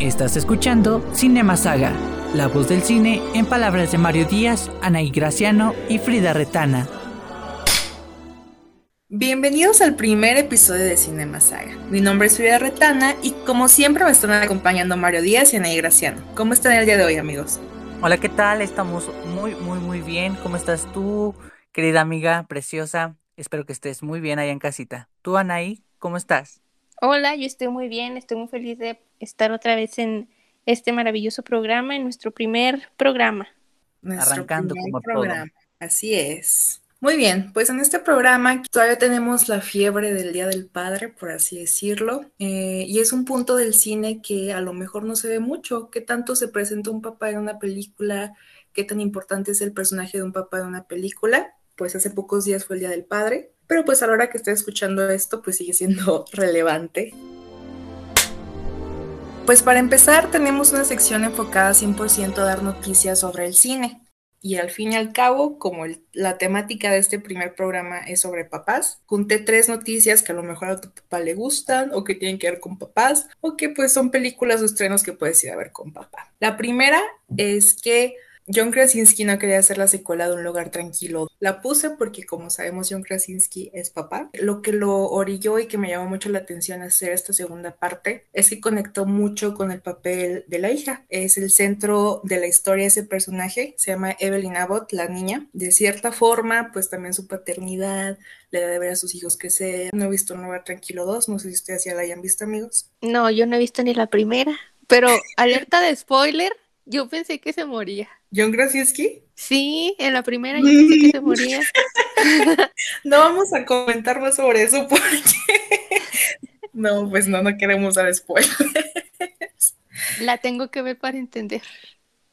Estás escuchando Cinema Saga, la voz del cine en palabras de Mario Díaz, Anaí Graciano y Frida Retana. Bienvenidos al primer episodio de Cinema Saga. Mi nombre es Frida Retana y como siempre me están acompañando Mario Díaz y Anaí Graciano. ¿Cómo están el día de hoy, amigos? Hola, ¿qué tal? Estamos muy, muy, muy bien. ¿Cómo estás tú, querida amiga preciosa? Espero que estés muy bien allá en casita. ¿Tú, Anaí, cómo estás? Hola, yo estoy muy bien, estoy muy feliz de estar otra vez en este maravilloso programa, en nuestro primer programa. Arrancando como programa. Así es. Muy bien, pues en este programa todavía tenemos la fiebre del Día del Padre, por así decirlo, eh, y es un punto del cine que a lo mejor no se ve mucho, qué tanto se presenta un papá en una película, qué tan importante es el personaje de un papá en una película, pues hace pocos días fue el Día del Padre, pero pues a la hora que estoy escuchando esto, pues sigue siendo relevante. Pues para empezar, tenemos una sección enfocada 100% a dar noticias sobre el cine. Y al fin y al cabo, como la temática de este primer programa es sobre papás, junté tres noticias que a lo mejor a tu papá le gustan o que tienen que ver con papás o que pues son películas o estrenos que puedes ir a ver con papá. La primera es que John Krasinski no quería hacer la secuela de Un lugar tranquilo. La puse porque, como sabemos, John Krasinski es papá. Lo que lo orilló y que me llamó mucho la atención hacer esta segunda parte es que conectó mucho con el papel de la hija. Es el centro de la historia ese personaje. Se llama Evelyn Abbott, la niña. De cierta forma, pues también su paternidad, le da de ver a sus hijos que se... No he visto Un lugar tranquilo 2. No sé si ustedes ya la hayan visto, amigos. No, yo no he visto ni la primera. Pero alerta de spoiler, yo pensé que se moría. ¿John Krasinski? Sí, en la primera yo pensé que se moría. no vamos a comentar más sobre eso porque... no, pues no, no queremos dar spoilers. La tengo que ver para entender.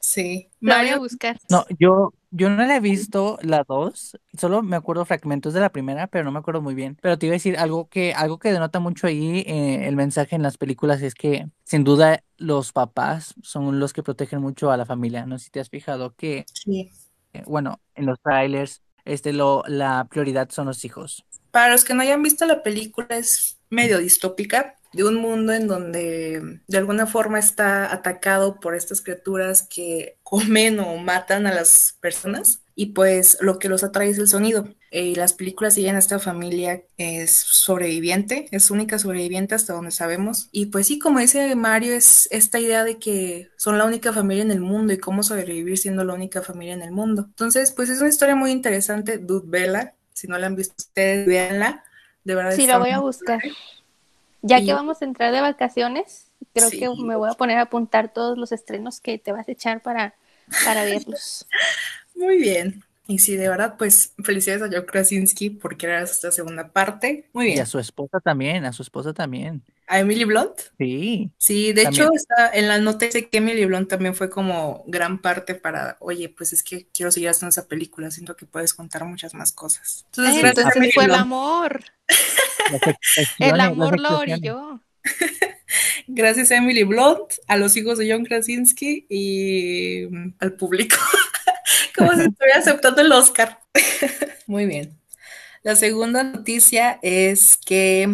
Sí. La voy a buscar. No, yo, yo no la he visto la dos, solo me acuerdo fragmentos de la primera, pero no me acuerdo muy bien. Pero te iba a decir algo que, algo que denota mucho ahí eh, el mensaje en las películas es que sin duda los papás son los que protegen mucho a la familia. No sé si te has fijado que, sí. Eh, bueno, en los trailers, este, lo, la prioridad son los hijos. Para los que no hayan visto la película, es medio distópica de un mundo en donde de alguna forma está atacado por estas criaturas que comen o matan a las personas y pues lo que los atrae es el sonido. Y las películas siguen a esta familia es sobreviviente, es única sobreviviente hasta donde sabemos. Y pues sí, como dice Mario, es esta idea de que son la única familia en el mundo y cómo sobrevivir siendo la única familia en el mundo. Entonces, pues es una historia muy interesante, Dude Bella. Si no la han visto ustedes, véanla. De verdad. Sí, la voy a buscar. Ya que vamos a entrar de vacaciones, creo que me voy a poner a apuntar todos los estrenos que te vas a echar para, para verlos. Muy bien. Y sí, de verdad, pues felicidades a Joe Krasinski por crear esta segunda parte. Muy bien. Y a su esposa también, a su esposa también. ¿A Emily Blunt? Sí. Sí, de hecho, está en la nota dice que Emily Blunt también fue como gran parte para, oye, pues es que quiero seguir haciendo esa película, siento que puedes contar muchas más cosas. Entonces, gracias fue el amor. el amor lo orilló. Gracias a Emily Blunt, a los hijos de John Krasinski y mm, al público. Como si estuviera aceptando el Oscar. Muy bien. La segunda noticia es que,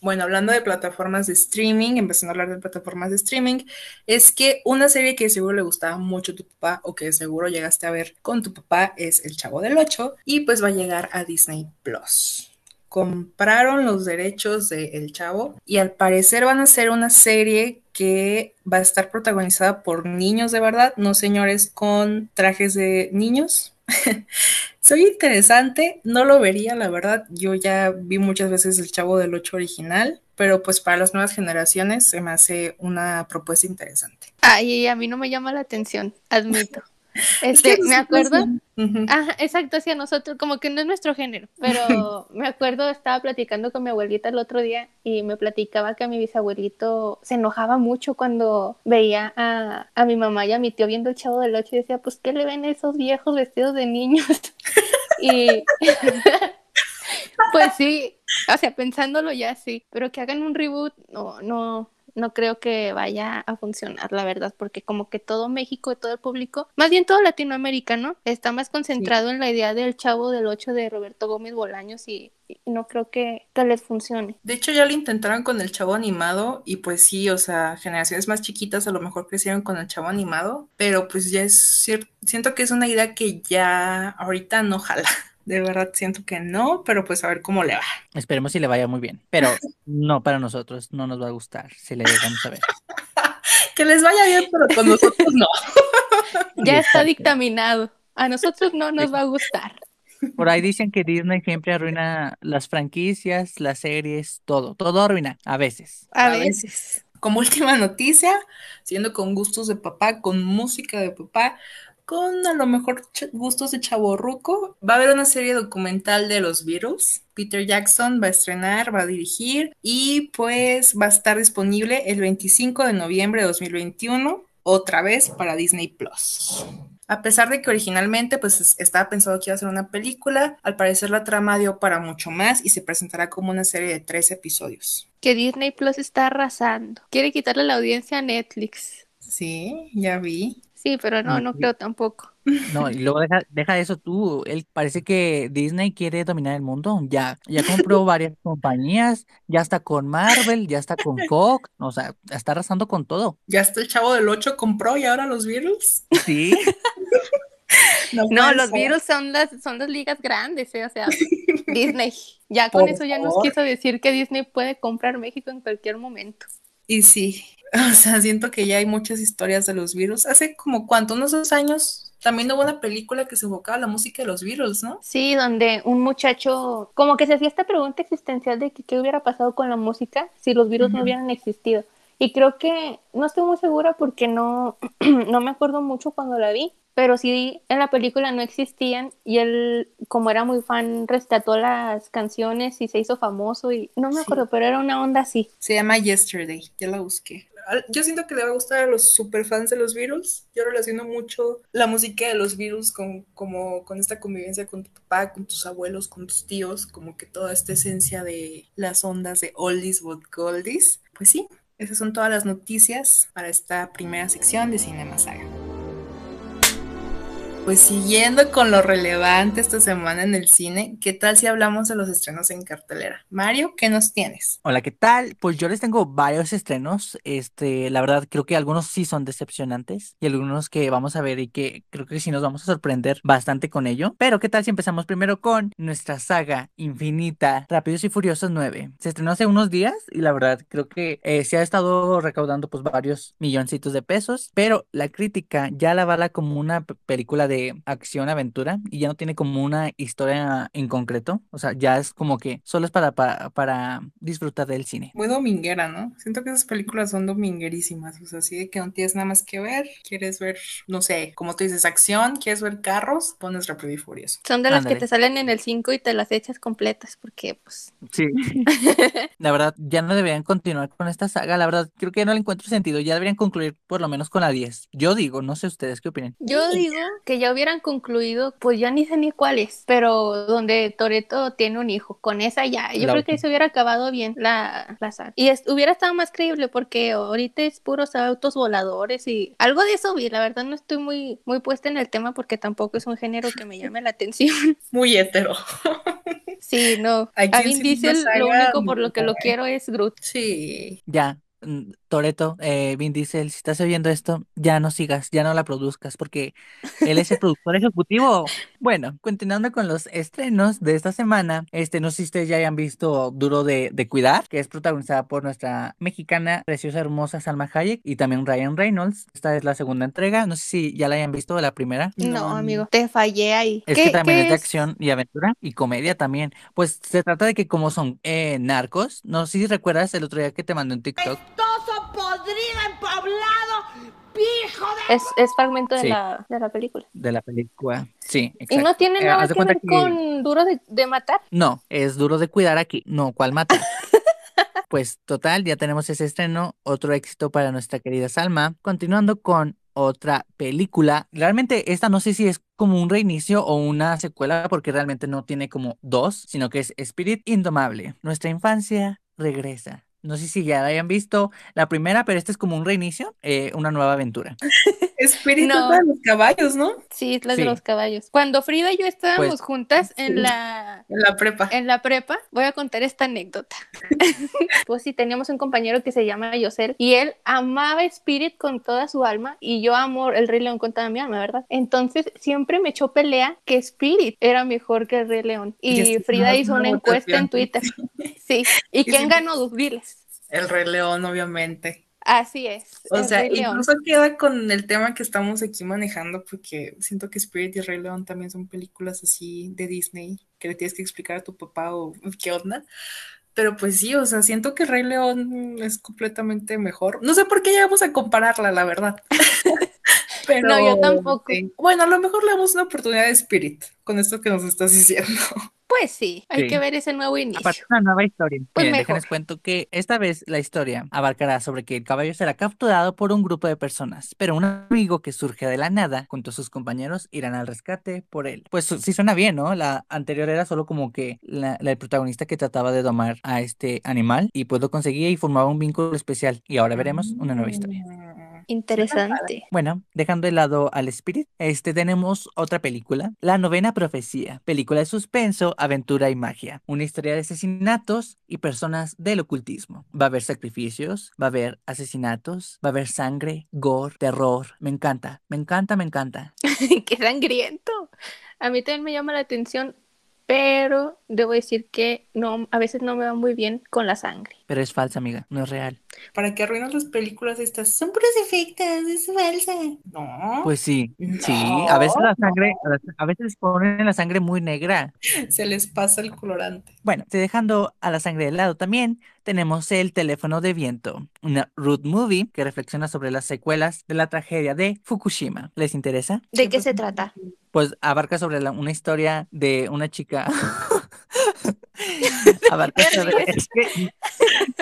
bueno, hablando de plataformas de streaming, empezando a hablar de plataformas de streaming, es que una serie que seguro le gustaba mucho a tu papá o que seguro llegaste a ver con tu papá es El Chavo del Ocho y pues va a llegar a Disney Plus compraron los derechos de El Chavo y al parecer van a hacer una serie que va a estar protagonizada por niños de verdad, no señores con trajes de niños. Soy interesante, no lo vería, la verdad. Yo ya vi muchas veces el Chavo del 8 original, pero pues para las nuevas generaciones se me hace una propuesta interesante. Ay, a mí no me llama la atención, admito. Este, me acuerdo, ajá, exacto, hacia nosotros, como que no es nuestro género, pero me acuerdo, estaba platicando con mi abuelita el otro día y me platicaba que a mi bisabuelito se enojaba mucho cuando veía a, a mi mamá y a mi tío viendo el chavo del ocho y decía, pues, ¿qué le ven esos viejos vestidos de niños? y pues sí, o sea, pensándolo ya sí, pero que hagan un reboot, no, no, no creo que vaya a funcionar, la verdad, porque como que todo México y todo el público, más bien todo Latinoamérica, ¿no? Está más concentrado en la idea del chavo del 8 de Roberto Gómez Bolaños y no creo que, que les funcione. De hecho, ya lo intentaron con el chavo animado y pues sí, o sea, generaciones más chiquitas a lo mejor crecieron con el chavo animado, pero pues ya es cierto, siento que es una idea que ya ahorita no jala. De verdad siento que no, pero pues a ver cómo le va. Esperemos si le vaya muy bien, pero no para nosotros, no nos va a gustar si le dejamos a ver. que les vaya bien, pero con nosotros no. ya está dictaminado. A nosotros no nos va a gustar. Por ahí dicen que Disney siempre arruina las franquicias, las series, todo, todo arruina, a veces. A, veces. Como última noticia, siendo con gustos de papá, con música de papá, con a lo mejor gustos de chaborruco, va a haber una serie documental de los Beatles. Peter Jackson va a estrenar, va a dirigir y pues va a estar disponible el 25 de noviembre de 2021, otra vez para Disney Plus. A pesar de que originalmente pues estaba pensado que iba a ser una película, al parecer la trama dio para mucho más y se presentará como una serie de tres episodios. Que Disney Plus está arrasando. Quiere quitarle la audiencia a Netflix. Sí, ya vi. Sí, pero no, no creo tampoco. No, y luego deja, deja eso tú. Él parece que Disney quiere dominar el mundo. Ya, ya compró varias compañías, ya está con Marvel, ya está con Fox, o sea, está arrasando con todo. Ya está el chavo del 8 compró y ahora los Beatles. Sí. no, los Beatles son las, son las ligas grandes, ¿eh? o sea, Disney. Ya con eso ya nos quiso decir que Disney puede comprar México en cualquier momento. Y sí, o sea, siento que ya hay muchas historias de los virus. Hace como cuánto, unos dos años, también hubo una película que se enfocaba a la música de los virus, ¿no? Sí, donde un muchacho, como que se hacía esta pregunta existencial de que qué hubiera pasado con la música si los virus no hubieran existido. Y creo que, no estoy muy segura porque no, no me acuerdo mucho cuando la vi, pero sí en la película no existían y él, como era muy fan, rescató las canciones y se hizo famoso y no me acuerdo, pero era una onda así. Se llama Yesterday, ya la busqué yo siento que le va a gustar a los super fans de los Beatles. Yo relaciono mucho la música de los Beatles con, como, con esta convivencia con tu papá, con tus abuelos, con tus tíos, como que toda esta esencia de las ondas de oldies but goldies. Pues sí, esas son todas las noticias para esta primera sección de Cinema Saga. Pues siguiendo con lo relevante esta semana en el cine, ¿qué tal si hablamos de los estrenos en cartelera? Mario, ¿qué nos tienes? Hola, ¿qué tal? Pues yo les tengo varios estrenos. Este, la verdad, creo que algunos sí son decepcionantes y algunos que vamos a ver y que creo que sí nos vamos a sorprender bastante con ello. Pero ¿qué tal si empezamos primero con nuestra saga infinita Rápidos y Furiosos 9? Se estrenó hace unos días y la verdad creo que eh, se ha estado recaudando pues varios milloncitos de pesos, pero la crítica ya la bala como una película de acción-aventura y ya no tiene como una historia en concreto. O sea, ya es como que solo es para, para, disfrutar del cine. Muy dominguera, ¿no? Siento que esas películas son dominguerísimas. O sea, así de que no tienes nada más que ver. Quieres ver, no sé, como tú dices, acción, quieres ver carros, pones Rápido y Furioso. Son de las que te salen en el 5 y te las echas completas porque, pues. Sí. la verdad, ya no deberían continuar con esta saga. La verdad, creo que no le encuentro sentido. Ya deberían concluir por lo menos con la 10. Yo digo, no sé ustedes qué opinan. Yo digo que ya hubieran concluido, pues ya ni sé ni cuál es, pero donde Toreto tiene un hijo, con esa ya, yo creo que se hubiera acabado bien la, la saga. Y hubiera estado más creíble porque ahorita es puros autos voladores y algo de eso vi, la verdad no estoy muy, muy puesta en el tema porque tampoco es un género que me llame la atención. Muy hetero. Sí, no. A Vin Diesel lo único por lo que lo quiero es Groot. Sí. Ya, Toreto, eh, Vin Diesel, si estás oyendo esto, ya no sigas, ya no la produzcas, porque él es el productor ejecutivo. Bueno, continuando con los estrenos de esta semana, este, no sé si ustedes ya hayan visto Duro de, Cuidar, que es protagonizada por nuestra mexicana, preciosa, hermosa Salma Hayek y también Ryan Reynolds. Esta es la segunda entrega, no sé si ya la hayan visto la primera. No, amigo, te fallé ahí. Es que también es de acción y aventura y comedia también. Pues se trata de que como son eh, narcos, no sé si recuerdas el otro día que te mandé un TikTok podrida, empoblado, pijo de... Es, es fragmento de, la, de la película. De la película, sí, exacto. ¿Y no tiene eh, nada que ver con duro de, de, matar? No, es duro de cuidar aquí, no, ¿cuál matar? pues total, ya tenemos ese estreno, otro éxito para nuestra querida Salma. Continuando con otra película. Realmente esta no sé si es como un reinicio o una secuela porque realmente no tiene como dos, sino que es Spirit Indomable. Nuestra infancia regresa. No sé si ya la hayan visto la primera, pero este es como un reinicio, eh, una nueva aventura. Spirit no. de los caballos, ¿no? Sí, es la de los caballos. Cuando Frida y yo estábamos pues, juntas en la... En la prepa. En la prepa, voy a contar esta anécdota. pues sí, teníamos un compañero que se llama Yosel y él amaba Spirit con toda su alma y yo amo el Rey León con toda mi alma, ¿verdad? Entonces siempre me echó pelea que Spirit era mejor que el Rey León. Y, Frida hizo una encuesta en Twitter. Sí. ¿Y quién ganó? Diles. El Rey León, obviamente. Así es. O sea, incluso queda con el tema que estamos aquí manejando, porque siento que Spirit y Rey León también son películas así de Disney que le tienes que explicar a tu papá o qué onda. Pero pues sí, o sea, siento que Rey León es completamente mejor. No sé por qué llegamos a compararla, la verdad. Pero, no, yo tampoco. Bueno, a lo mejor le damos una oportunidad de Spirit con esto que nos estás diciendo. Pues sí, hay que ver ese nuevo inicio. Aparte, una nueva historia. Pues déjenles cuento que esta vez la historia abarcará sobre que el caballo será capturado por un grupo de personas, pero un amigo que surge de la nada, junto a sus compañeros, irán al rescate por él. Pues sí suena bien, ¿no? La anterior era solo como que la, el protagonista que trataba de domar a este animal y pues lo conseguía y formaba un vínculo especial. Y ahora veremos una nueva historia. Interesante. Bueno, dejando de lado al Spirit, este tenemos otra película, La Novena Profecía, película de suspenso, aventura y magia, una historia de asesinatos y personas del ocultismo. Va a haber sacrificios, va a haber asesinatos, va a haber sangre, gore, terror. Me encanta, me encanta, me encanta. Qué sangriento. A mí también me llama la atención pero debo decir que no, a veces no me va muy bien con la sangre. Pero es falsa, amiga, no es real. ¿Para qué arruinas las películas estas? Son puros efectos, es falsa. No. Pues sí, sí, a veces la sangre, a veces ponen la sangre muy negra. Se les pasa el colorante. Bueno, dejando a la sangre de lado también, tenemos El teléfono de viento, una root movie que reflexiona sobre las secuelas de la tragedia de Fukushima. ¿Les interesa? ¿De qué se trata? Pues abarca sobre una historia de una chica es, que,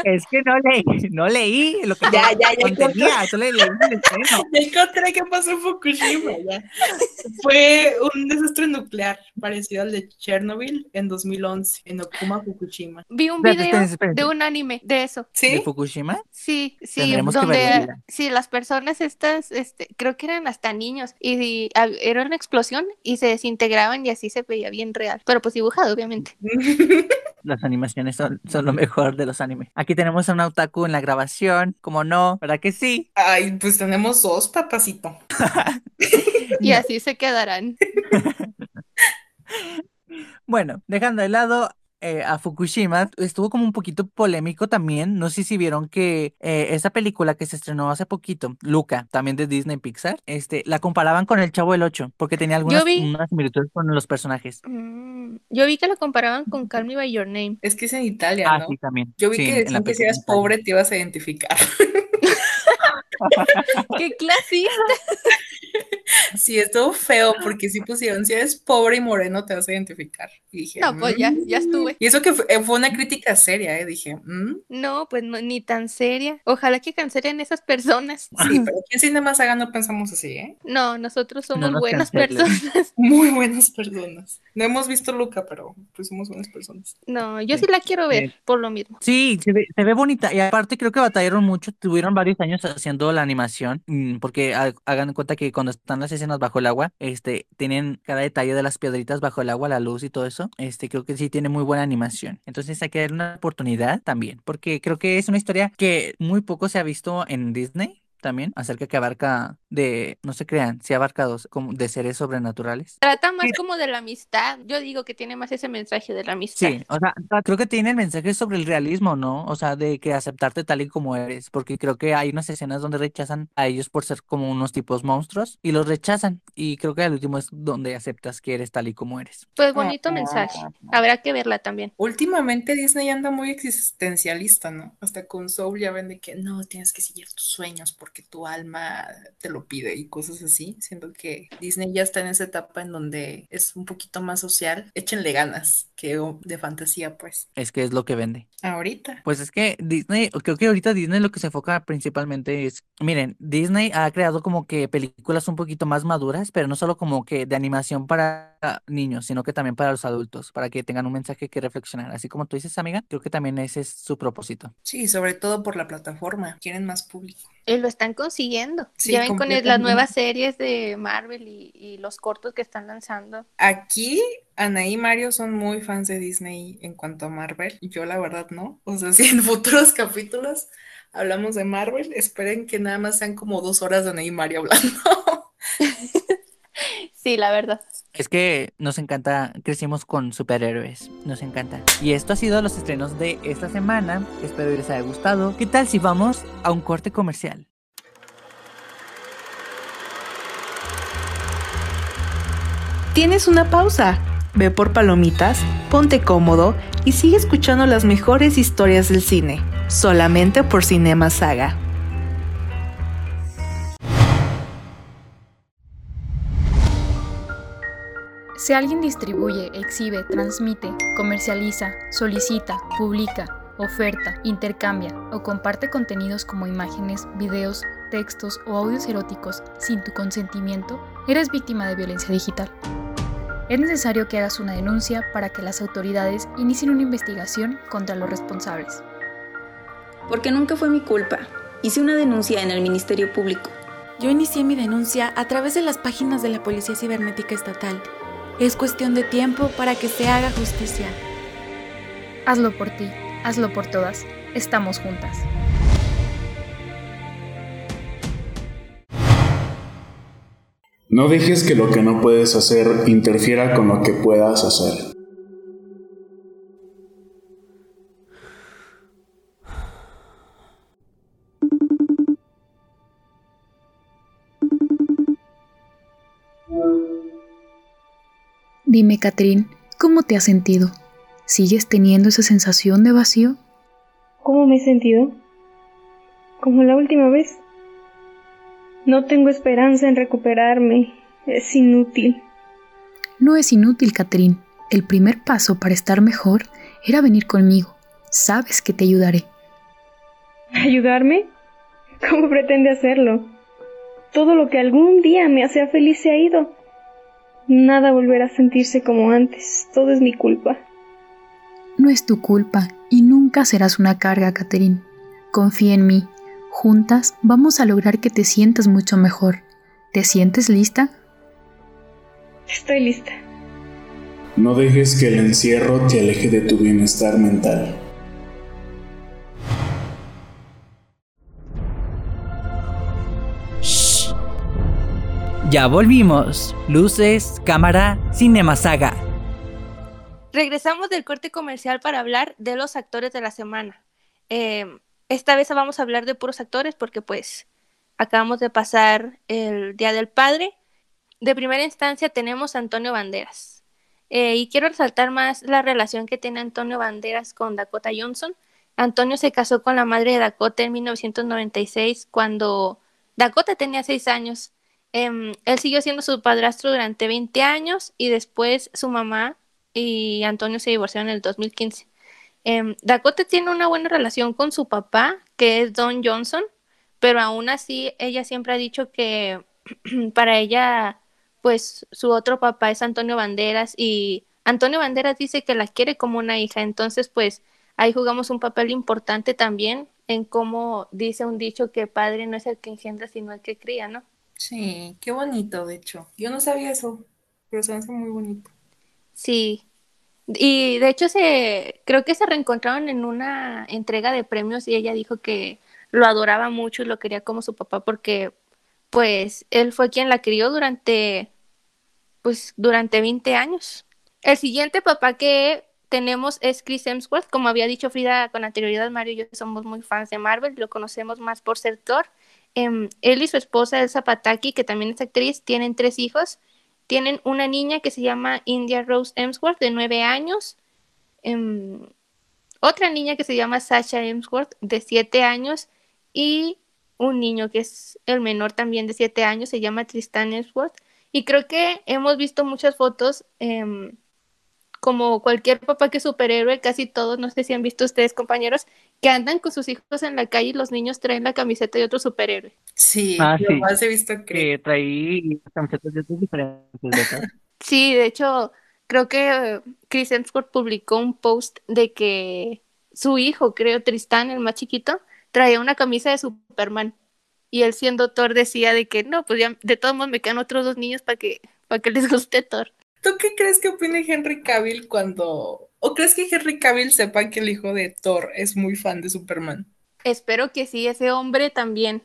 es que no leí, no leí lo que ya, ya, ya contenía, solo leí el Ya encontré qué pasó en Fukushima, ya. Fue un desastre nuclear parecido al de Chernobyl en 2011, en Okuma, Fukushima. Vi un video de un anime de eso. ¿Sí? ¿De Fukushima? Sí, sí, donde sí, las personas estas, este, creo que eran hasta niños, y, era una explosión y se desintegraban y así se veía bien real, pero pues dibujado, obviamente. Las animaciones son, lo mejor de los animes. Aquí tenemos a un otaku en la grabación, como no, ¿verdad que sí? Ay, pues tenemos dos, papacito. y así se quedarán. bueno, dejando de lado eh, a Fukushima estuvo como un poquito polémico también. No sé si vieron que eh, esa película que se estrenó hace poquito, Luca, también de Disney Pixar, este, la comparaban con El Chavo del 8 porque tenía algunas similitudes con los personajes. Mm, yo vi que la comparaban con Call Me By Your Name. Es que es en Italia, ah, ¿no? Sí, también. Yo vi que decían que si eras pobre te ibas a identificar. ¡Qué clasista! Sí, estuvo feo porque sí pusieron, si eres pobre y moreno te vas a identificar. Y dije, no, pues ya, ya mm". estuve. Y eso que fue, una crítica seria, ¿eh? Dije, mm". no, pues no, ni tan seria. Ojalá que cancelen esas personas. Sí, pero aquí en Cine Saga no pensamos así, ¿eh? No, nosotros somos buenas personas. Muy buenas personas. No hemos visto Luca, pero pues somos buenas personas. No, yo sí, la quiero ver, por lo mismo. Sí, se ve, se ve bonita. Y aparte creo que batallaron mucho, tuvieron varios años haciendo la animación, mm, porque hagan cuenta que cuando están las escenas bajo el agua, este, tienen cada detalle de las piedritas bajo el agua, la luz y todo eso, este, creo que sí tiene muy buena animación. Entonces hay que darle una oportunidad también, porque creo que es una historia que muy poco se ha visto en Disney también, acerca que abarca de, no se crean, si abarca dos, como de seres sobrenaturales. Trata más como de la amistad. Yo digo que tiene más ese mensaje de la amistad. Sí, o sea, creo que tiene el mensaje sobre el realismo, ¿no? O sea, de que aceptarte tal y como eres, porque creo que hay unas escenas donde rechazan a ellos por ser como unos tipos monstruos y los rechazan. Y creo que el último es donde aceptas que eres tal y como eres. Pues bonito mensaje. Habrá que verla también. Últimamente Disney anda muy existencialista, ¿no? Hasta con Soul ya ven de que no, tienes que seguir tus sueños porque que tu alma te lo pide y cosas así. Siento que Disney ya está en esa etapa en donde es un poquito más social. Échenle ganas que de fantasía, pues. Es que es lo que vende. Ahorita. Pues es que Disney, creo que ahorita Disney lo que se enfoca principalmente es, miren, Disney ha creado como que películas un poquito más maduras, pero no solo como que de animación para niños, sino que también para los adultos, para que tengan un mensaje que reflexionar. Así como tú dices, amiga, creo que también ese es su propósito. Sí, sobre todo por la plataforma. Quieren más público. Y lo están consiguiendo. ya ven con las nuevas series de Marvel y, los cortos que están lanzando. Aquí, Anaí y Mario son muy fans de Disney en cuanto a Marvel. Yo, la verdad, no. O sea, si en futuros capítulos hablamos de Marvel, esperen que nada más sean como dos horas de Anaí y Mario hablando. sí, la verdad. Es que nos encanta, crecimos con superhéroes, nos encanta. Y esto ha sido los estrenos de esta semana, espero que les haya gustado. ¿Qué tal si vamos a un corte comercial? Tienes una pausa. Ve por palomitas, ponte cómodo y sigue escuchando las mejores historias del cine, solamente por Cinema Saga. Si alguien distribuye, exhibe, transmite, comercializa, solicita, publica, oferta, intercambia o comparte contenidos como imágenes, videos, textos o audios eróticos sin tu consentimiento, eres víctima de violencia digital. Es necesario que hagas una denuncia para que las autoridades inicien una investigación contra los responsables. Porque nunca fue mi culpa. Hice una denuncia en el Ministerio Público. Yo inicié mi denuncia a través de las páginas de la Policía Cibernética Estatal es cuestión de tiempo para que se haga justicia. Hazlo por ti, hazlo por todas. Estamos juntas. No dejes que lo que no puedes hacer interfiera con lo que puedas hacer. Dime, Catherine, ¿cómo te has sentido? ¿Sigues teniendo esa sensación de vacío? ¿Cómo me he sentido? Como la última vez. No tengo esperanza en recuperarme. Es inútil. No es inútil, Catherine. El primer paso para estar mejor era venir conmigo. Sabes que te ayudaré. ¿Ayudarme? ¿Cómo pretende hacerlo? Todo lo que algún día me hacía feliz se ha ido. Nada volverá a sentirse como antes. Todo es mi culpa. No es tu culpa y nunca serás una carga, Catherine. Confía en mí. Juntas vamos a lograr que te sientas mucho mejor. ¿Te sientes lista? Estoy lista. No dejes que el encierro te aleje de tu bienestar mental. Ya volvimos. Luces, cámara, Cinema Saga. Regresamos del corte comercial para hablar de los actores de la semana. Em, esta vez vamos a hablar de puros actores porque pues acabamos de pasar el Día del Padre. De primera instancia tenemos a Antonio Banderas. Eh, y quiero resaltar más la relación que tiene Antonio Banderas con Dakota Johnson. Antonio se casó con la madre de Dakota en 1996 cuando Dakota tenía seis años Em, él siguió siendo su padrastro durante 20 años y después su mamá y Antonio se divorciaron en el 2015. Em, Dakota tiene una buena relación con su papá, que es Don Johnson, pero aún así ella siempre ha dicho que para ella, pues su otro papá es Antonio Banderas y Antonio Banderas dice que la quiere como una hija, entonces pues ahí jugamos un papel importante también en cómo dice un dicho que padre no es el que engendra, sino el que cría, ¿no? Sí, qué bonito, de hecho. Yo no sabía eso, pero se hace muy bonito. Sí. Y de hecho se creo que se reencontraron en una entrega de premios y ella dijo que lo adoraba mucho y lo quería como su papá porque pues él fue quien la crió durante pues durante 20 años. El siguiente papá que tenemos es Chris Hemsworth, como había dicho Frida con anterioridad, Mario y yo somos muy fans de Marvel, lo conocemos más por ser Thor Em, él y su esposa Elsa Pataki, que también es actriz, tienen tres hijos. Tienen una niña que se llama India Rose Emsworth, de nueve años. Em, otra niña que se llama Sasha Emsworth, de siete años. Y un niño que es el menor también de siete años, se llama Tristan Emsworth. Y creo que hemos visto muchas fotos em, como cualquier papá que es superhéroe, casi todos, no sé si han visto ustedes compañeros, que andan con sus hijos en la calle y los niños traen la camiseta de otro superhéroe. Sí, ah, sí. más he visto que, traí camisetas de otros diferentes. sí, de hecho, creo que Chris Hemsworth publicó un post de que su hijo, creo, Tristán, el más chiquito, traía una camisa de Superman. y él siendo Thor decía de que no, pues ya de todos modos me quedan otros dos niños para que, para que les guste Thor. ¿Tú qué crees que opine Henry Cavill cuando... ¿O crees que Henry Cavill sepa que el hijo de Thor es muy fan de Superman? Espero que sí, ese hombre también.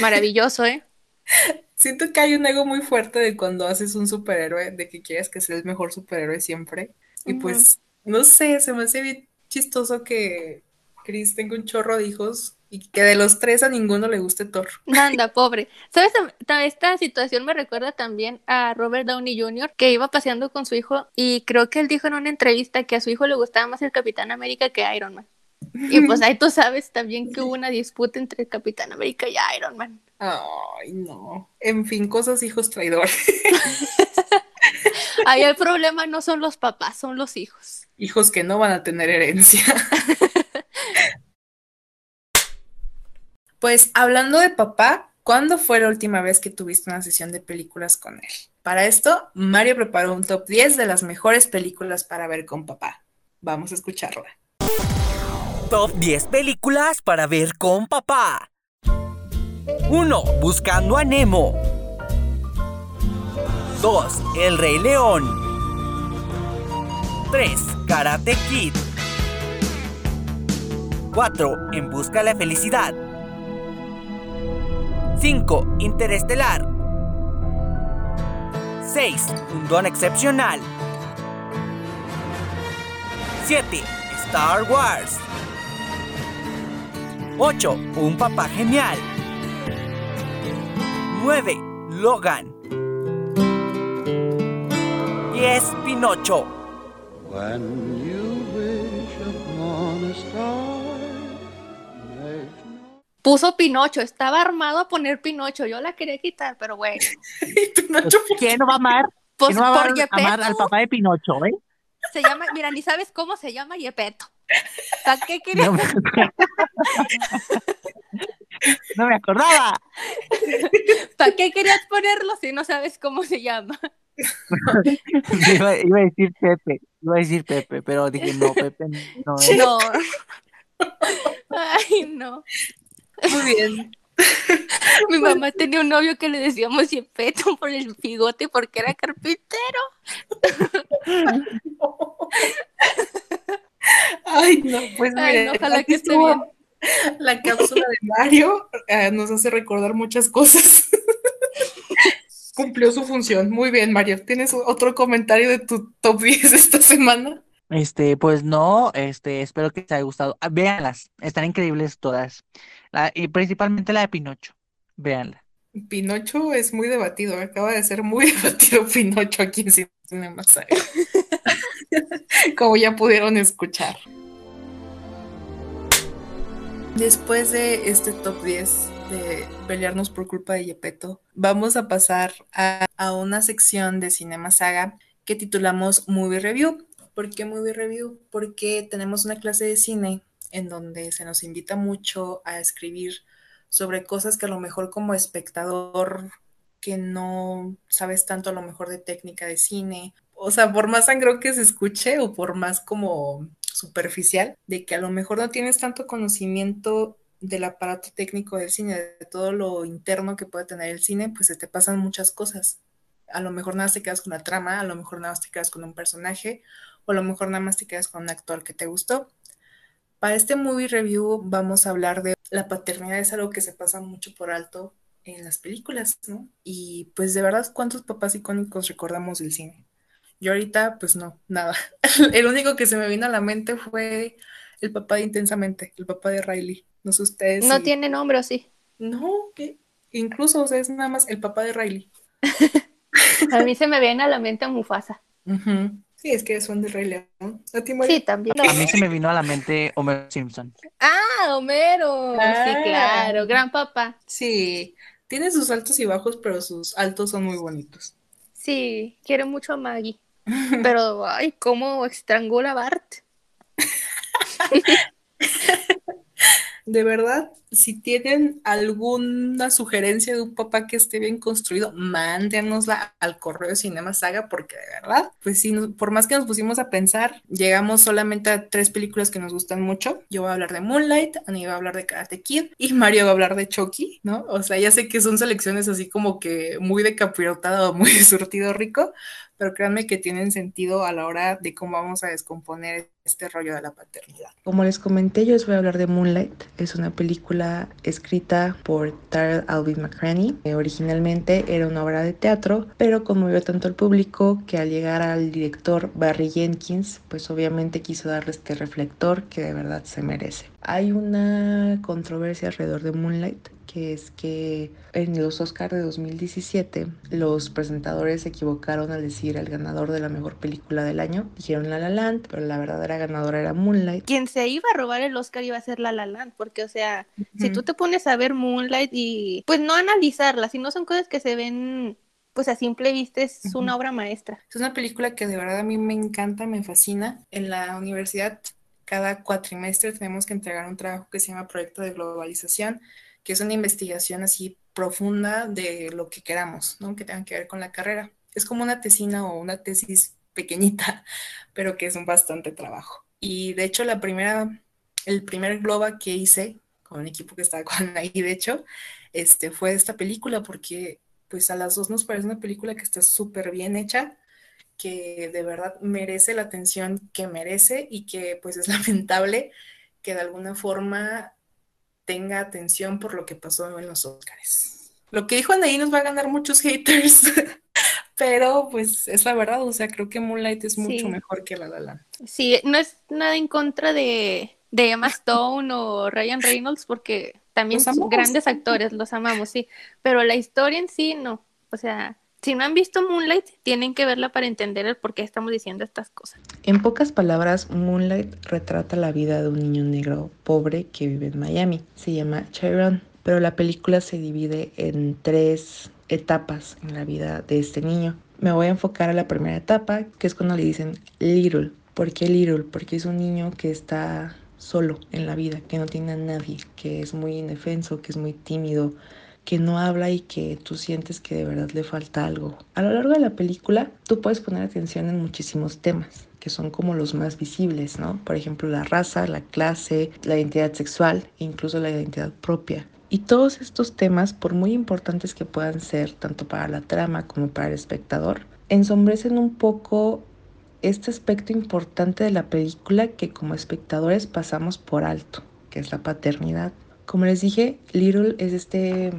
Maravilloso, ¿eh? Siento que hay un ego muy fuerte de cuando haces un superhéroe, de que quieres que sea el mejor superhéroe siempre. Y pues, no sé, se me hace bien chistoso que Chris tenga un chorro de hijos y que de los tres a ninguno le guste Thor. Anda, pobre. ¿Sabes? Esta situación me recuerda también a Robert Downey Jr., que iba paseando con su hijo y creo que él dijo en una entrevista que a su hijo le gustaba más el Capitán América que Iron Man. Y pues ahí tú sabes también que hubo una disputa entre Capitán América y Iron Man. Ay, no. En fin, cosas hijos traidores. Ahí el problema no son los papás, son los hijos. Hijos que no van a tener herencia. pues hablando de papá, ¿cuándo fue la última vez que tuviste una sesión de películas con él? Para esto, Mario preparó un top 10 de las mejores películas para ver con papá. Vamos a escucharla. Top 10 películas para ver con papá. 1. Buscando a Nemo. 2. El Rey León. 3. Karate Kid. 4. En busca de la felicidad. 5. Interestelar. 6. Un don excepcional. 7. Star Wars. 8. Un papá genial. 9. Logan. 10. Pinocho. Puso Pinocho, estaba armado a poner Pinocho. Yo la quería quitar, pero bueno. ¿Quién no va a amar? Pues ¿Quién no va a amar al papá de Pinocho, eh? Se llama, mira, ni sabes cómo se llama Yepeto. ¿Para qué querías? No me, no me acordaba. ¿Para qué querías ponerlo si no sabes cómo se llama? iba, iba, a decir Pepe, iba a decir Pepe, pero dije no, Pepe no. Es. No. Ay, no. Muy bien. Mi mamá tenía un novio que le decíamos Yepeto por el bigote porque era carpintero. Ay, no, pues mira, Ay, no, ojalá que esté bien. La cápsula de Mario eh, nos hace recordar muchas cosas. Cumplió su función. Muy bien, Mario. ¿Tienes otro comentario de tu top 10 esta semana? Este, pues no, este, espero que te haya gustado. Ah, véanlas, están increíbles todas. Y principalmente la de Pinocho. Véanla. Pinocho es muy debatido, acaba de ser muy debatido Pinocho aquí en Cinema Saga. Como ya pudieron escuchar. Después de este top 10 de pelearnos por culpa de Yepeto, vamos a pasar a, a una sección de Cinema Saga que titulamos Movie Review. ¿Por qué Movie Review? Porque tenemos una clase de cine en donde se nos invita mucho a escribir sobre cosas que a lo mejor como espectador que no sabes tanto a lo mejor de técnica de cine, o sea, por más sangro que se escuche o por más como superficial, de que a lo mejor no tienes tanto conocimiento del aparato técnico del cine, de todo lo interno que puede tener el cine, pues se te pasan muchas cosas. A lo mejor nada más te quedas con la trama, a lo mejor nada más te quedas con un personaje, o a lo mejor nada más te quedas con un actor que te gustó. Para este movie review vamos a hablar de la paternidad, es algo que se pasa mucho por alto en las películas, ¿no? Y pues de verdad, ¿cuántos papás icónicos recordamos del cine? Yo ahorita, pues no, nada. El único que se me vino a la mente fue el papá de Intensamente, el papá de Riley. No sé ustedes. No si... tiene nombre, ¿o sí? No, que incluso, o sea, es nada más el papá de Riley. a mí se me viene a la mente Mufasa. Uh -huh. Sí, es que son de Rey León. ¿A ti, Sí, también. A mí se me vino a la mente Homer Simpson. Ah, Homero. Ah. Sí, claro, gran papá. Sí, tiene sus altos y bajos, pero sus altos son muy bonitos. Sí, quiere mucho a Maggie. Pero, ay, cómo estrangula a Bart. de verdad, si tienen alguna sugerencia de un papá que esté bien construido, mándenosla al correo Cinema Saga, porque de verdad, pues sí, por más que nos pusimos a pensar, llegamos solamente a tres películas que nos gustan mucho. Yo voy a hablar de Moonlight, Ani va a hablar de Karate Kid y Mario va a hablar de Chucky, ¿no? O sea, ya sé que son selecciones así como que muy de capirotada o muy surtido rico, pero créanme que tienen sentido a la hora de cómo vamos a descomponer este rollo de la paternidad. Como les comenté, yo les voy a hablar de Moonlight. Es una película escrita por Tara Alvin McCraney. originalmente era una obra de teatro, pero conmovió tanto al público que al llegar al director Barry Jenkins, pues obviamente quiso darle este reflector que de verdad se merece. Hay una controversia alrededor de Moonlight que es que en los Oscars de 2017 los presentadores se equivocaron al decir el ganador de la mejor película del año. Dijeron La La Land, pero la verdadera ganadora era Moonlight. Quien se iba a robar el Oscar iba a ser La La Land, porque o sea, si tú te pones a ver Moonlight y pues no analizarla, si no son cosas que se ven pues a simple vista es una obra maestra. Es una película que de verdad a mí me encanta, me fascina. En la universidad cada cuatrimestre tenemos que entregar un trabajo que se llama Proyecto de Globalización, que es una investigación así profunda de lo que queramos, ¿no? Que tenga que ver con la carrera. Es como una tesina o una tesis pequeñita, pero que es un bastante trabajo. Y de hecho, la primera, el primer Globa que hice con un equipo que estaba con ahí, de hecho, este, fue esta película, porque pues a las dos nos parece una película que está súper bien hecha, que de verdad merece la atención que merece y que pues es lamentable que de alguna forma tenga atención por lo que pasó en los Oscars. Lo que dijo Anaí nos va a ganar muchos haters, pero pues es la verdad, o sea, creo que Moonlight es mucho mejor que La La Land. Sí, no es nada en contra de, de Emma Stone o Ryan Reynolds porque también son grandes actores, los amamos, sí, pero la historia en sí no, o sea, si no han visto Moonlight, tienen que verla para entender el por qué estamos diciendo estas cosas. En pocas palabras, Moonlight retrata la vida de un niño negro pobre que vive en Miami. Se llama Chiron, pero la película se divide en tres etapas en la vida de este niño. Me voy a enfocar a la primera etapa, que es cuando le dicen Little. ¿Por qué Little? Porque es un niño que está solo en la vida, que no tiene a nadie, que es muy indefenso, que es muy tímido, que no habla y que tú sientes que de verdad le falta algo. A lo largo de la película tú puedes poner atención en muchísimos temas que son como los más visibles, ¿no? Por ejemplo, la raza, la clase, la identidad sexual incluso la identidad propia. Y todos estos temas, por muy importantes que puedan ser, tanto para la trama como para el espectador, ensombrecen un poco este aspecto importante de la película que como espectadores pasamos por alto, que es la paternidad. Como les dije, Little es este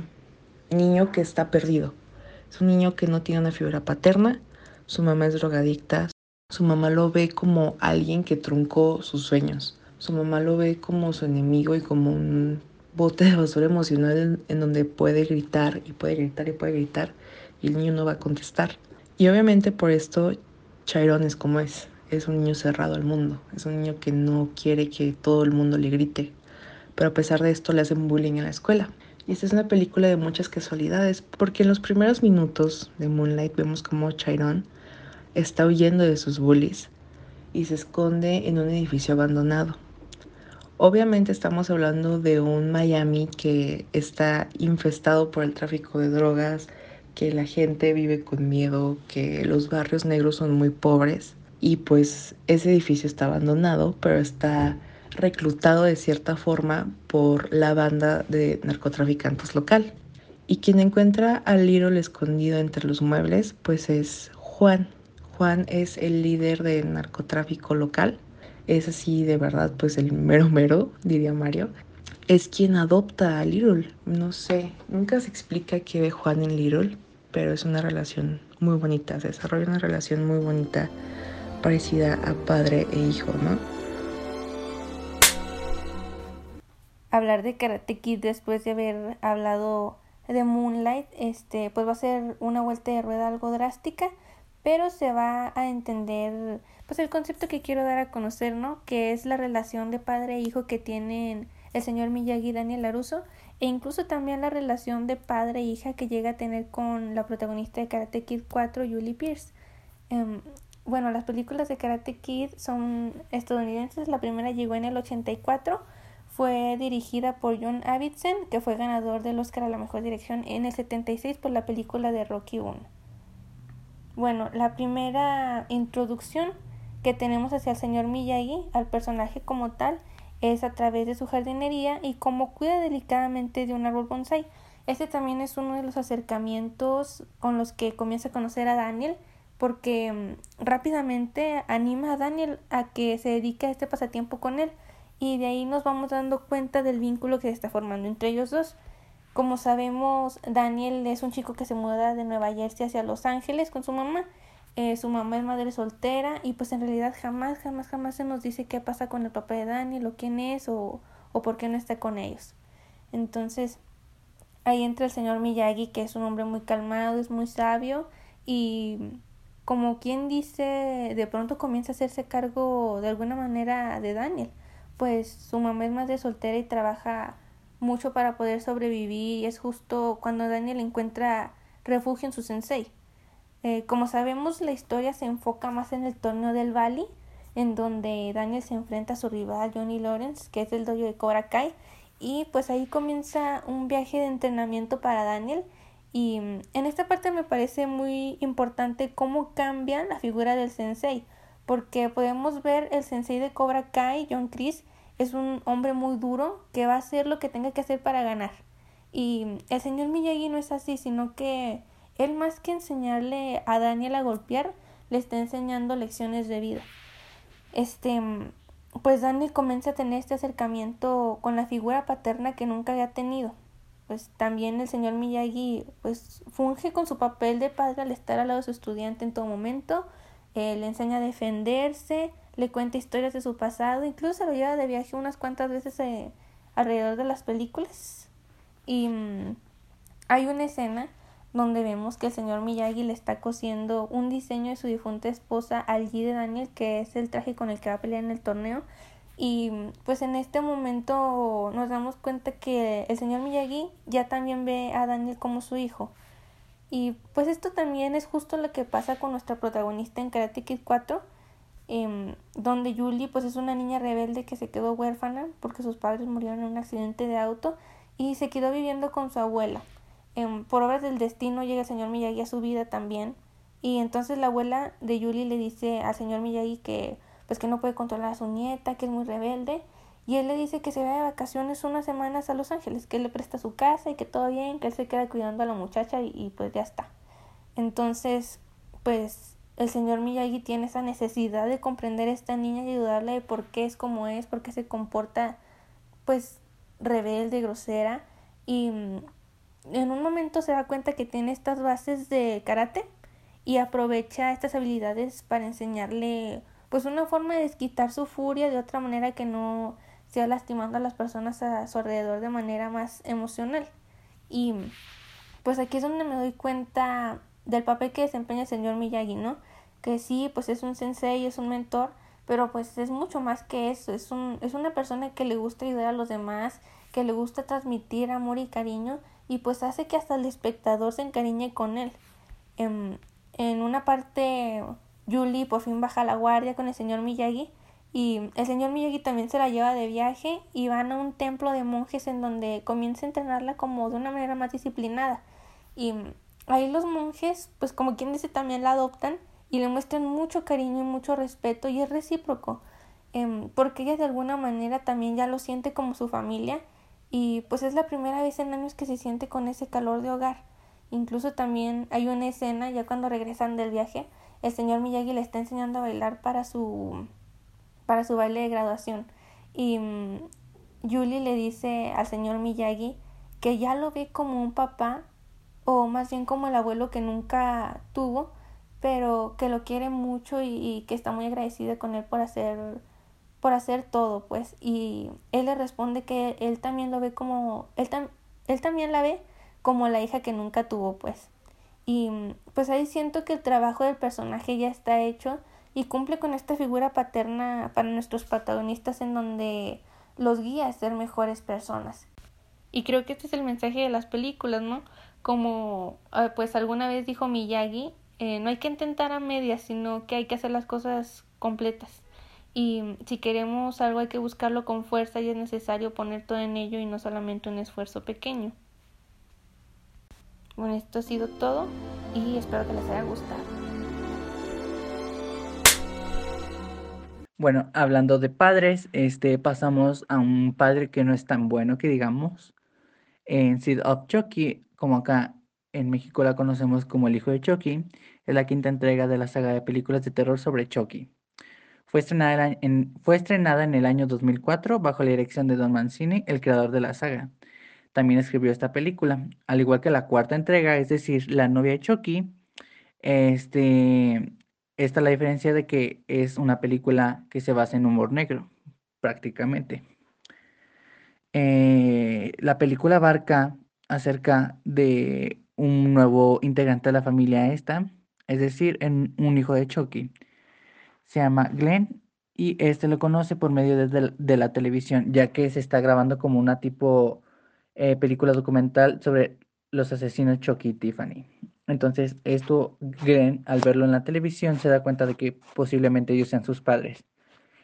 niño que está perdido. Es un niño que no tiene una figura paterna, su mamá es drogadicta, su mamá lo ve como alguien que truncó sus sueños, su mamá lo ve como su enemigo y como un bote de basura emocional en, donde puede gritar y puede gritar y puede gritar y el niño no va a contestar. Y obviamente por esto Chiron es como es, es un niño cerrado al mundo, es un niño que no quiere que todo el mundo le grite, pero a pesar de esto le hacen bullying en la escuela. Y esta es una película de muchas casualidades, porque en los primeros minutos de Moonlight vemos como Chiron está huyendo de sus bullies y se esconde en un edificio abandonado. Obviamente estamos hablando de un Miami que está infestado por el tráfico de drogas, que la gente vive con miedo, que los barrios negros son muy pobres y pues ese edificio está abandonado, pero está reclutado de cierta forma por la banda de narcotraficantes local. Y quien encuentra al Little escondido entre los muebles, pues es Juan. Juan es el líder de narcotráfico local. Es así de verdad, pues el mero mero, diría Mario. Es quien adopta a Little. No sé, nunca se explica qué ve Juan en Little, pero es una relación muy bonita. Se desarrolla una relación muy bonita, parecida a padre e hijo, ¿no? Hablar de Karate Kid después de haber hablado de Moonlight, este, pues va a ser una vuelta de rueda algo drástica, pero se va a entender pues el concepto que quiero dar a conocer, ¿no? Que es la relación de padre e hijo que tienen el señor Miyagi y Daniel Laruso, e incluso también la relación de padre e hija que llega a tener con la protagonista de Karate Kid 4, Julie Pierce. Em, bueno, las películas de Karate Kid son estadounidenses, la primera llegó en el 84, fue dirigida por John Avildsen, que fue ganador del Oscar a la mejor dirección en el 76 por la película de Rocky 1. Bueno, la primera introducción que tenemos hacia el señor Miyagi, al personaje como tal, es a través de su jardinería y cómo cuida delicadamente de un árbol bonsai. Este también es uno de los acercamientos con los que comienza a conocer a Daniel, porque mm, rápidamente anima a Daniel a que se dedique a este pasatiempo con él y de ahí nos vamos dando cuenta del vínculo que se está formando entre ellos dos. Como sabemos, Daniel es un chico que se muda de Nueva Jersey hacia Los Ángeles con su mamá. Eh, su mamá es madre soltera y pues en realidad jamás, jamás, jamás se nos dice qué pasa con el papá de Daniel o quién es o, o por qué no está con ellos. Entonces, ahí entra el señor Miyagi, que es un hombre muy calmado, es muy sabio y como quien dice, de pronto comienza a hacerse cargo de alguna manera de Daniel, pues su mamá es madre soltera y trabaja mucho para poder sobrevivir y es justo cuando Daniel encuentra refugio en su sensei. Eh, como sabemos, la historia se enfoca más en el torneo del Bali, en donde Daniel se enfrenta a su rival Johnny Lawrence, que es el dojo de Cobra Kai, y pues ahí comienza un viaje de entrenamiento para Daniel. Y mm, en esta parte me parece muy importante cómo cambia la figura del sensei, porque podemos ver el sensei de Cobra Kai, John Chris, es un hombre muy duro que va a hacer lo que tenga que hacer para ganar. Y el señor Miyagi no es así, sino que él más que enseñarle a Daniel a golpear, le está enseñando lecciones de vida. Este, pues Daniel comienza a tener este acercamiento con la figura paterna que nunca había tenido. Pues también el señor Miyagi pues funge con su papel de padre al estar al lado de su estudiante en todo momento, eh, le enseña a defenderse, le cuenta historias de su pasado, incluso lo lleva de viaje unas cuantas veces eh, alrededor de las películas. Y mm, hay una escena donde vemos que el señor Miyagi le está cosiendo un diseño de su difunta esposa al G de Daniel, que es el traje con el que va a pelear en el torneo. Y pues en este momento nos damos cuenta que el señor Miyagi ya también ve a Daniel como su hijo. Y pues esto también es justo lo que pasa con nuestra protagonista en Karate Kid 4, em, donde Julie pues es una niña rebelde que se quedó huérfana porque sus padres murieron en un accidente de auto y se quedó viviendo con su abuela por obras del destino llega el señor Miyagi a su vida también. Y entonces la abuela de Yuli le dice al señor Miyagi que pues que no puede controlar a su nieta, que es muy rebelde. Y él le dice que se va de vacaciones unas semanas a Los Ángeles, que él le presta su casa y que todo bien, que él se queda cuidando a la muchacha y, pues ya está. Entonces, pues el señor Miyagi tiene esa necesidad de comprender a esta niña y ayudarle de por qué es como es, por qué se comporta pues rebelde, grosera y en un momento se da cuenta que tiene estas bases de karate y aprovecha estas habilidades para enseñarle pues una forma de desquitar su furia de otra manera que no sea lastimando a las personas a su alrededor de manera más emocional. Y pues aquí es donde me doy cuenta del papel que desempeña el señor Miyagi, ¿no? Que sí, pues es un sensei, es un mentor, pero pues es mucho más que eso, es, un, es una persona que le gusta ayudar a los demás, que le gusta transmitir amor y cariño y pues hace que hasta el espectador se encariñe con él. En, en una parte, Julie por fin baja la guardia con el señor Miyagi y el señor Miyagi también se la lleva de viaje y van a un templo de monjes en donde comienza a entrenarla como de una manera más disciplinada. Y ahí los monjes, pues como quien dice, también la adoptan y le muestran mucho cariño y mucho respeto y es recíproco, em, porque ella de alguna manera también ya lo siente como su familia y pues es la primera vez en años que se siente con ese calor de hogar. Incluso también hay una escena ya cuando regresan del viaje, el señor Miyagi le está enseñando a bailar para su para su baile de graduación y um, Julie le dice al señor Miyagi que ya lo ve como un papá o más bien como el abuelo que nunca tuvo, pero que lo quiere mucho y, y que está muy agradecida con él por hacer por hacer todo, pues, y él le responde que él también lo ve como, él, él también la ve como la hija que nunca tuvo, pues. Y pues ahí siento que el trabajo del personaje ya está hecho y cumple con esta figura paterna para nuestros protagonistas en donde los guía a ser mejores personas. Y creo que este es el mensaje de las películas, ¿no? Como ah, pues alguna vez dijo Miyagi, eh, no hay que intentar a medias, sino que hay que hacer las cosas completas. Y si queremos algo hay que buscarlo con fuerza y es necesario poner todo en ello y no solamente un esfuerzo pequeño. Bueno, esto ha sido todo y espero que les haya gustado. Bueno, hablando de padres, este pasamos a un padre que no es tan bueno que digamos. En Seed of Chucky, como acá en México la conocemos como El hijo de Chucky, es la quinta entrega de la saga de películas de terror sobre Chucky. Fue estrenada en, fue estrenada en el año 2004 bajo la dirección de Don Mancini, el creador de la saga. También escribió esta película, al igual que la cuarta entrega, es decir, La novia de Chucky. Este, esta es la diferencia de que es una película que se basa en humor negro, prácticamente. Eh, la película abarca acerca de un nuevo integrante de la familia esta, es decir, en un hijo de Chucky. Se llama Glenn y este lo conoce por medio de, la televisión, ya que se está grabando como una tipo eh, película documental sobre los asesinos Chucky y Tiffany. Entonces, esto, Glenn, al verlo en la televisión, se da cuenta de que posiblemente ellos sean sus padres.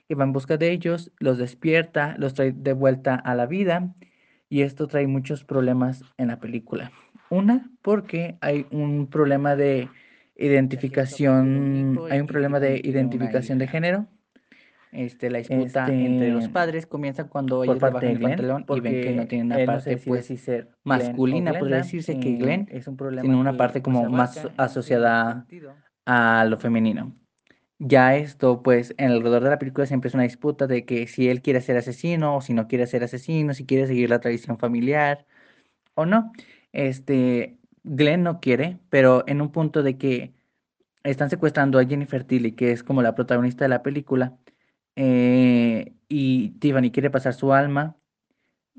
Y va en busca de ellos, los despierta, los trae de vuelta a la vida, y esto trae muchos problemas en la película. Una, porque hay un problema de identificación, hay un problema de identificación de género. Este, la disputa entre los este, padres comienza cuando ellos bajan el pantalón y ven que no tienen una parte pues, ser masculina, podría decirse que Glenn es un problema tiene una parte como más asociada a lo femenino. Ya esto, pues, en alrededor de la película siempre es una disputa de que si él quiere ser asesino o si no quiere ser asesino, si quiere seguir la tradición familiar o no. Este, Glenn no quiere, pero en un punto de que están secuestrando a Jennifer Tilly, que es como la protagonista de la película, eh, y Tiffany quiere pasar su alma.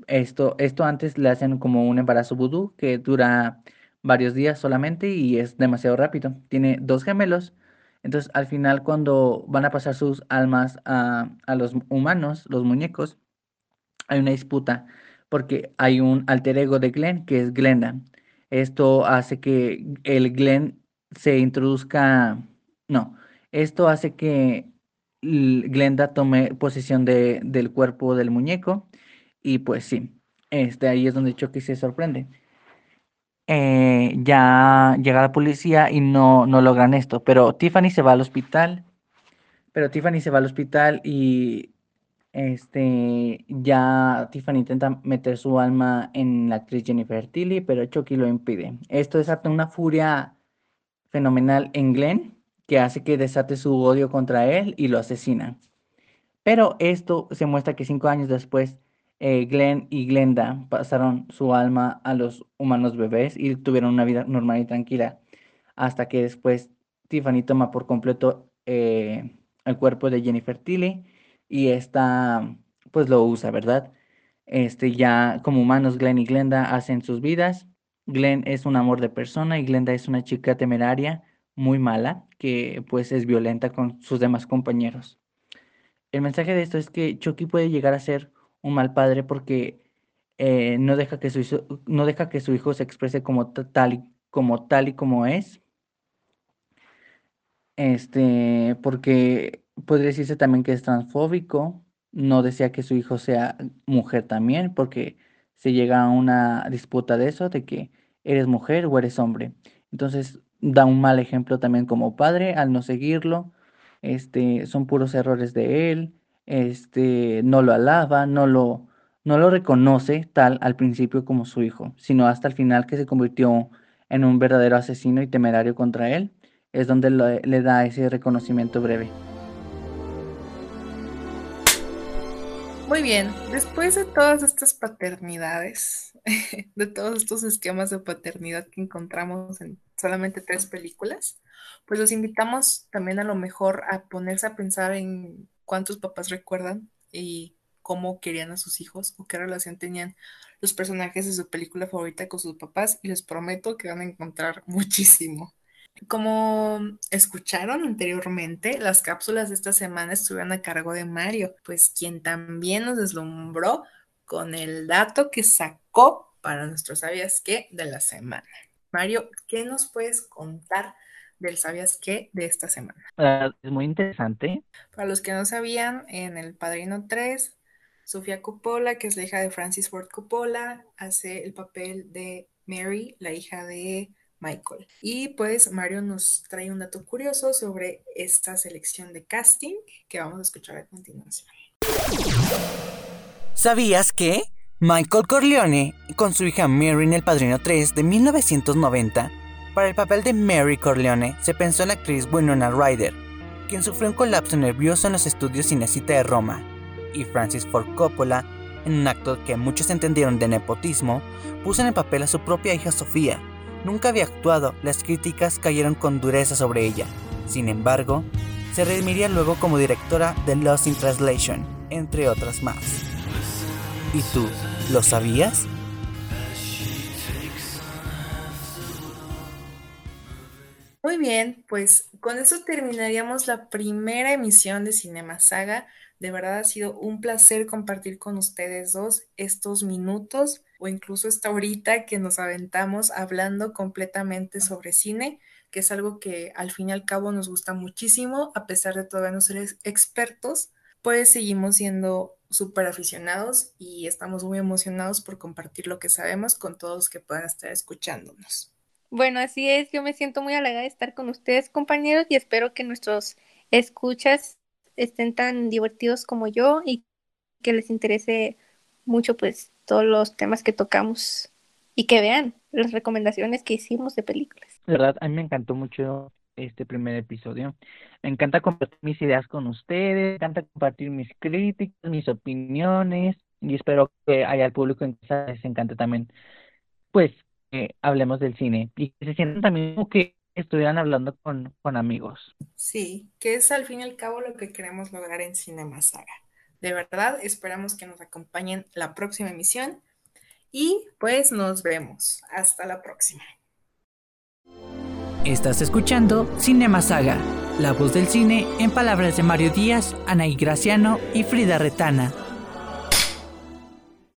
Esto, esto antes le hacen como un embarazo vudú que dura varios días solamente y es demasiado rápido. Tiene dos gemelos. Entonces, al final, cuando van a pasar sus almas a, a los humanos, los muñecos, hay una disputa porque hay un alter ego de Glenn que es Glenda. Esto hace que el Glenn se introduzca, no, esto hace que Glenda tome posesión de, del cuerpo del muñeco y pues sí, este, ahí es donde Chucky se sorprende. Eh, ya llega la policía y no, no logran esto, pero Tiffany se va al hospital, pero Tiffany se va al hospital y este, ya Tiffany intenta meter su alma en la actriz Jennifer Tilly, pero Chucky lo impide. Esto desata una furia fenomenal en Glenn, que hace que desate su odio contra él y lo asesina. Pero esto se muestra que cinco años después, eh, Glenn y Glenda pasaron su alma a los humanos bebés y tuvieron una vida normal y tranquila, hasta que después Tiffany toma por completo eh, el cuerpo de Jennifer Tilly y esta pues lo usa, ¿verdad? Este ya como humanos Glenn y Glenda hacen sus vidas. Glenn es un amor de persona y Glenda es una chica temeraria, muy mala, que pues es violenta con sus demás compañeros. El mensaje de esto es que Chucky puede llegar a ser un mal padre porque eh, no, deja que su hijo, no deja que su hijo se exprese como tal y como tal y como es. Este, porque podría decirse también que es transfóbico, no desea que su hijo sea mujer también, porque se llega a una disputa de eso, de que eres mujer o eres hombre. Entonces da un mal ejemplo también como padre al no seguirlo, este, son puros errores de él, este, no lo alaba, no lo, no lo reconoce tal al principio como su hijo, sino hasta el final que se convirtió en un verdadero asesino y temerario contra él, es donde le da ese reconocimiento breve. Muy bien, después de todas estas paternidades, de todos estos esquemas de paternidad que encontramos en solamente tres películas, pues los invitamos también a lo mejor a ponerse a pensar en cuántos papás recuerdan y cómo querían a sus hijos o qué relación tenían los personajes de su película favorita con sus papás y les prometo que van a encontrar muchísimo. Como escucharon anteriormente, las cápsulas de esta semana estuvieron a cargo de Mario, pues quien también nos deslumbró con el dato que sacó para nuestros sabías qué de la semana. Mario, ¿qué nos puedes contar del Sabías qué de esta semana. Ah, es muy interesante. Para los que no sabían, en El Padrino 3, Sofía Coppola, que es la hija de Francis Ford Coppola, hace el papel de Mary, la hija de Michael. Y pues Mario nos trae un dato curioso sobre esta selección de casting que vamos a escuchar a continuación. ¿Sabías que Michael Corleone, con su hija Mary en El Padrino 3 de 1990, para el papel de Mary Corleone se pensó en la actriz Winona Ryder, quien sufrió un colapso nervioso en los estudios Cinecita de Roma, y Francis Ford Coppola, en un acto que muchos entendieron de nepotismo, puso en el papel a su propia hija Sofía. Nunca había actuado, las críticas cayeron con dureza sobre ella. Sin embargo, se redimiría luego como directora de Lost in Translation, entre otras más. ¿Y tú, lo sabías? Muy bien, pues con eso terminaríamos la primera emisión de Cinema Saga. De verdad ha sido un placer compartir con ustedes dos estos minutos o incluso esta horita que nos aventamos hablando completamente sobre cine, que es algo que al fin y al cabo nos gusta muchísimo, a pesar de todavía no ser expertos, pues seguimos siendo súper aficionados y estamos muy emocionados por compartir lo que sabemos con todos que puedan estar escuchándonos. Bueno, así es, yo me siento muy halagada de estar con ustedes, compañeros, y espero que nuestros escuchas estén tan divertidos como yo y que les interese mucho pues todos los temas que tocamos y que vean las recomendaciones que hicimos de películas. Verdad, a mí me encantó mucho este primer episodio. Me encanta compartir mis ideas con ustedes, me encanta compartir mis críticas, mis opiniones y espero que haya el público en casa les encante también, pues, hablemos del cine y que se sientan también como que estuvieran hablando con, con amigos. Sí, que es al fin y al cabo lo que queremos lograr en Cinema Saga. De verdad, esperamos que nos acompañen la próxima emisión y pues nos vemos. Hasta la próxima. Estás escuchando Cinema Saga, la voz del cine en palabras de Mario Díaz, Anaí Graciano y Frida Retana.